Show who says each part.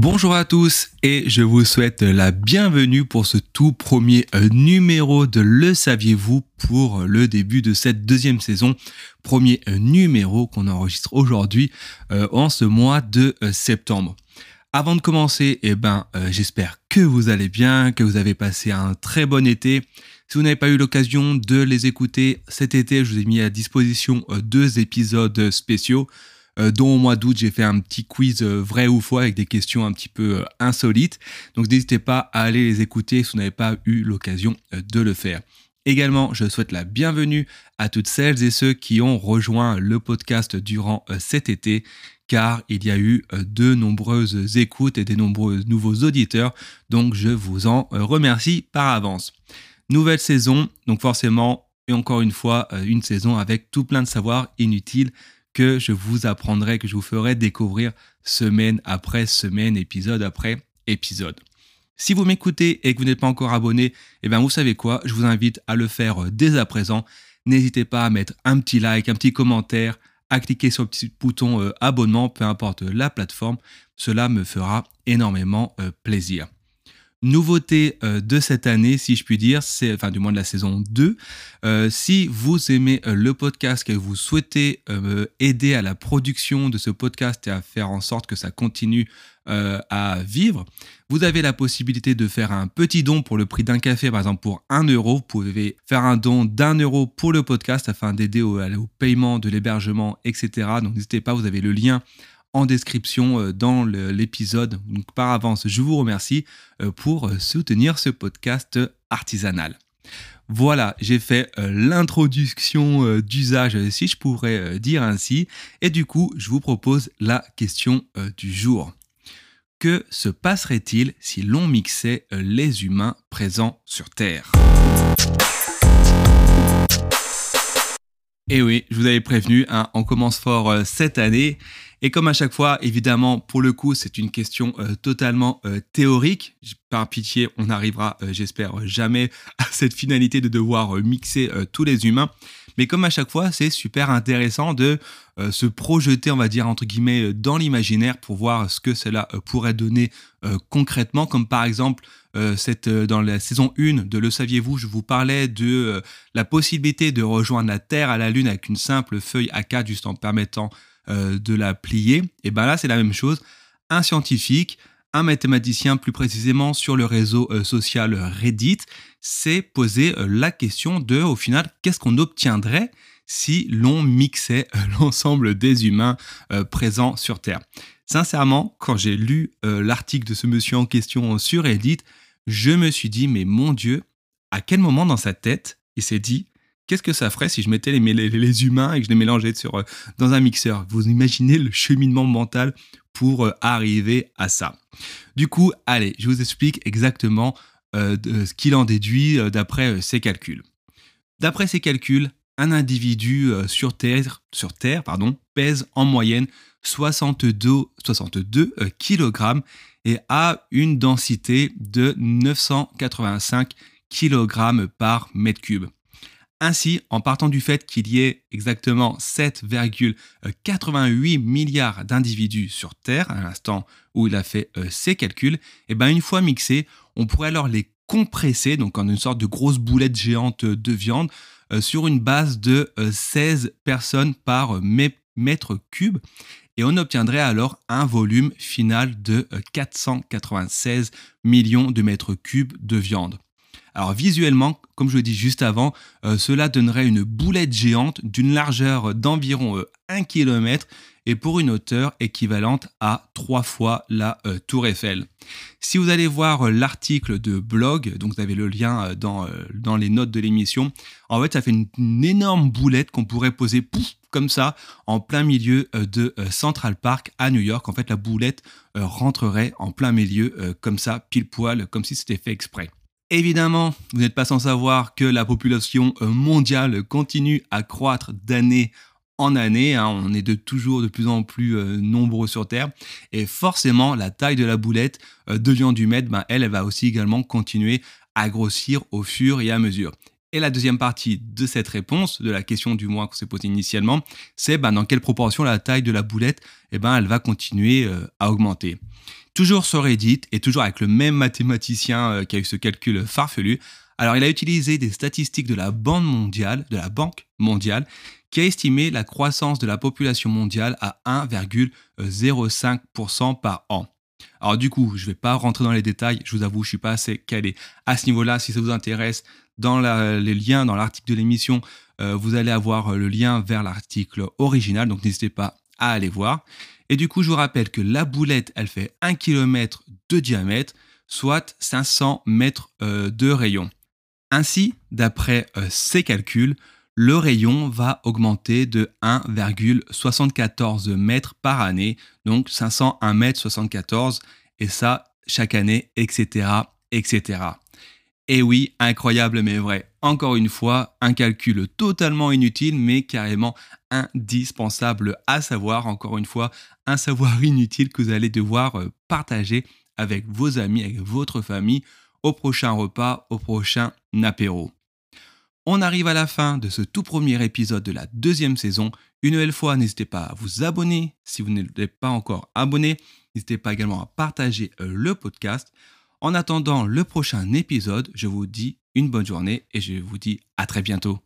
Speaker 1: Bonjour à tous et je vous souhaite la bienvenue pour ce tout premier euh, numéro de Le Saviez-vous pour le début de cette deuxième saison. Premier euh, numéro qu'on enregistre aujourd'hui euh, en ce mois de septembre. Avant de commencer, eh ben, j'espère que vous allez bien, que vous avez passé un très bon été. Si vous n'avez pas eu l'occasion de les écouter cet été, je vous ai mis à disposition deux épisodes spéciaux. Euh, dont au mois d'août, j'ai fait un petit quiz euh, vrai ou faux avec des questions un petit peu euh, insolites. Donc n'hésitez pas à aller les écouter si vous n'avez pas eu l'occasion de le faire. Également, je souhaite la bienvenue à toutes celles et ceux qui ont rejoint le podcast durant cet été, car il y a eu de nombreuses écoutes et des nombreux nouveaux auditeurs, donc je vous en remercie par avance. Nouvelle saison, donc forcément, et encore une fois, une saison avec tout plein de savoirs inutiles que je vous apprendrai, que je vous ferai découvrir semaine après semaine, épisode après épisode. Si vous m'écoutez et que vous n'êtes pas encore abonné, eh bien vous savez quoi, je vous invite à le faire euh, dès à présent. N'hésitez pas à mettre un petit like, un petit commentaire, à cliquer sur le petit bouton euh, abonnement, peu importe la plateforme. Cela me fera énormément euh, plaisir. Nouveauté euh, de cette année, si je puis dire, c'est enfin du moins de la saison 2. Euh, si vous aimez euh, le podcast, que vous souhaitez aider à la production de ce podcast et à faire en sorte que ça continue à vivre, vous avez la possibilité de faire un petit don pour le prix d'un café, par exemple pour 1 euro. Vous pouvez faire un don d'un euro pour le podcast afin d'aider au, au, paiement de l'hébergement, etc. Donc n'hésitez pas, vous avez le lien en description euh, dans l'épisode. Donc par avance, je vous remercie euh, pour euh, soutenir ce podcast artisanal. Voilà, j'ai fait l'introduction d'usage, si je pourrais dire ainsi, et du coup, je vous propose la question du jour. Que se passerait-il si l'on mixait les humains présents sur Terre? Eh oui, je vous avais prévenu, hein, on commence fort cette année. Et comme à chaque fois, évidemment, pour le coup, c'est une question euh, totalement euh, théorique. Par pitié, on n'arrivera, euh, j'espère, jamais à cette finalité de devoir mixer tous les humains. Mais comme à chaque fois, c'est super intéressant de se projeter, on va dire, entre guillemets, dans l'imaginaire pour voir ce que cela pourrait donner concrètement. Comme par exemple, cette, dans la saison 1 de Le Saviez-vous, je vous parlais de la possibilité de rejoindre la Terre à la Lune avec une simple feuille A4 juste en permettant euh, de la plier. Et ben là, c'est la même chose. Un scientifique, un mathématicien plus précisément sur le réseau euh, social Reddit, s'est posé euh, la question de, au final, qu'est-ce qu'on obtiendrait si l'on mixait l'ensemble des humains présents sur Terre. Sincèrement, quand j'ai lu l'article de ce monsieur en question sur Reddit, je me suis dit, mais mon Dieu, à quel moment dans sa tête il s'est dit, Qu'est-ce que ça ferait si je mettais les, humains et que je les mélangeais euh, dans un mixeur? Vous imaginez le cheminement mental pour euh, arriver à ça. Du coup, allez, je vous explique exactement euh, ce qu'il en déduit d'après ses calculs. D'après ses calculs, un individu sur Terre, pardon, pèse en moyenne 62, 62 kg et a une densité de 985 kg par mètre cube. Ainsi, en partant du fait qu'il y ait exactement 7,88 milliards d'individus sur Terre à l'instant où il a fait euh, ses calculs, et eh ben une fois mixés, on pourrait alors les compresser, donc en une sorte de grosse boulette géante de viande, euh, sur une base de 16 euh, personnes par mètre cube. Et on obtiendrait alors un volume final de 496 millions de mètres cubes de viande. Alors visuellement, comme je l'ai dit juste avant, euh, cela donnerait une boulette géante d'une largeur d'environ 1 euh, km et pour une hauteur équivalente à trois fois la euh, tour Eiffel. Si vous allez voir l'article de blog, donc vous avez le lien dans, les notes de l'émission, en fait ça fait une, énorme boulette qu'on pourrait poser comme ça en plein milieu de Central Park à New York. En fait la boulette rentrerait en plein milieu comme ça, pile poil, comme si c'était fait exprès. Évidemment, vous n'êtes pas sans savoir que la population mondiale continue à croître d'année en année. Hein. on est de toujours de plus en plus euh, nombreux sur Terre. Et forcément, la taille de la boulette euh, de Lyon du Med, ben, elle, elle va aussi également continuer à grossir au fur et à mesure. Et la deuxième partie de cette réponse, de la question du moins qu'on s'est posée initialement, c'est ben, dans quelle proportion la taille de la boulette, eh ben, elle va continuer euh, à augmenter. Toujours sur Reddit et toujours avec le même mathématicien qui a eu ce calcul farfelu. Alors, il a utilisé des statistiques de la Banque mondiale, de la Banque mondiale, qui a estimé la croissance de la population mondiale à 1,05% par an. Alors du coup, je ne vais pas rentrer dans les détails, je vous avoue, je ne suis pas assez calé à ce niveau-là. Si ça vous intéresse, dans les liens, dans l'article de l'émission, euh, vous allez avoir le lien vers l'article original, donc n'hésitez pas à aller voir. Et du coup, je vous rappelle que la boulette, elle fait 1 km de diamètre, soit 500 mètres euh, de rayon. Ainsi, d'après euh, ces calculs, le rayon va augmenter de 1,74 mètres par année, donc 501 mètres 74, et ça chaque année, etc., etc. Et oui, incroyable mais vrai. Encore une fois, un calcul totalement inutile mais carrément indispensable à savoir. Encore une fois, un savoir inutile que vous allez devoir euh, partager avec vos amis, avec votre famille au prochain repas, au prochain apéro. On arrive à la fin de ce tout premier épisode de la deuxième saison. Une nouvelle fois, n'hésitez pas à vous abonner si vous n'êtes pas encore abonné. N'hésitez pas également à partager euh, le podcast. En attendant le prochain épisode, je vous dis une bonne journée et je vous dis à très bientôt.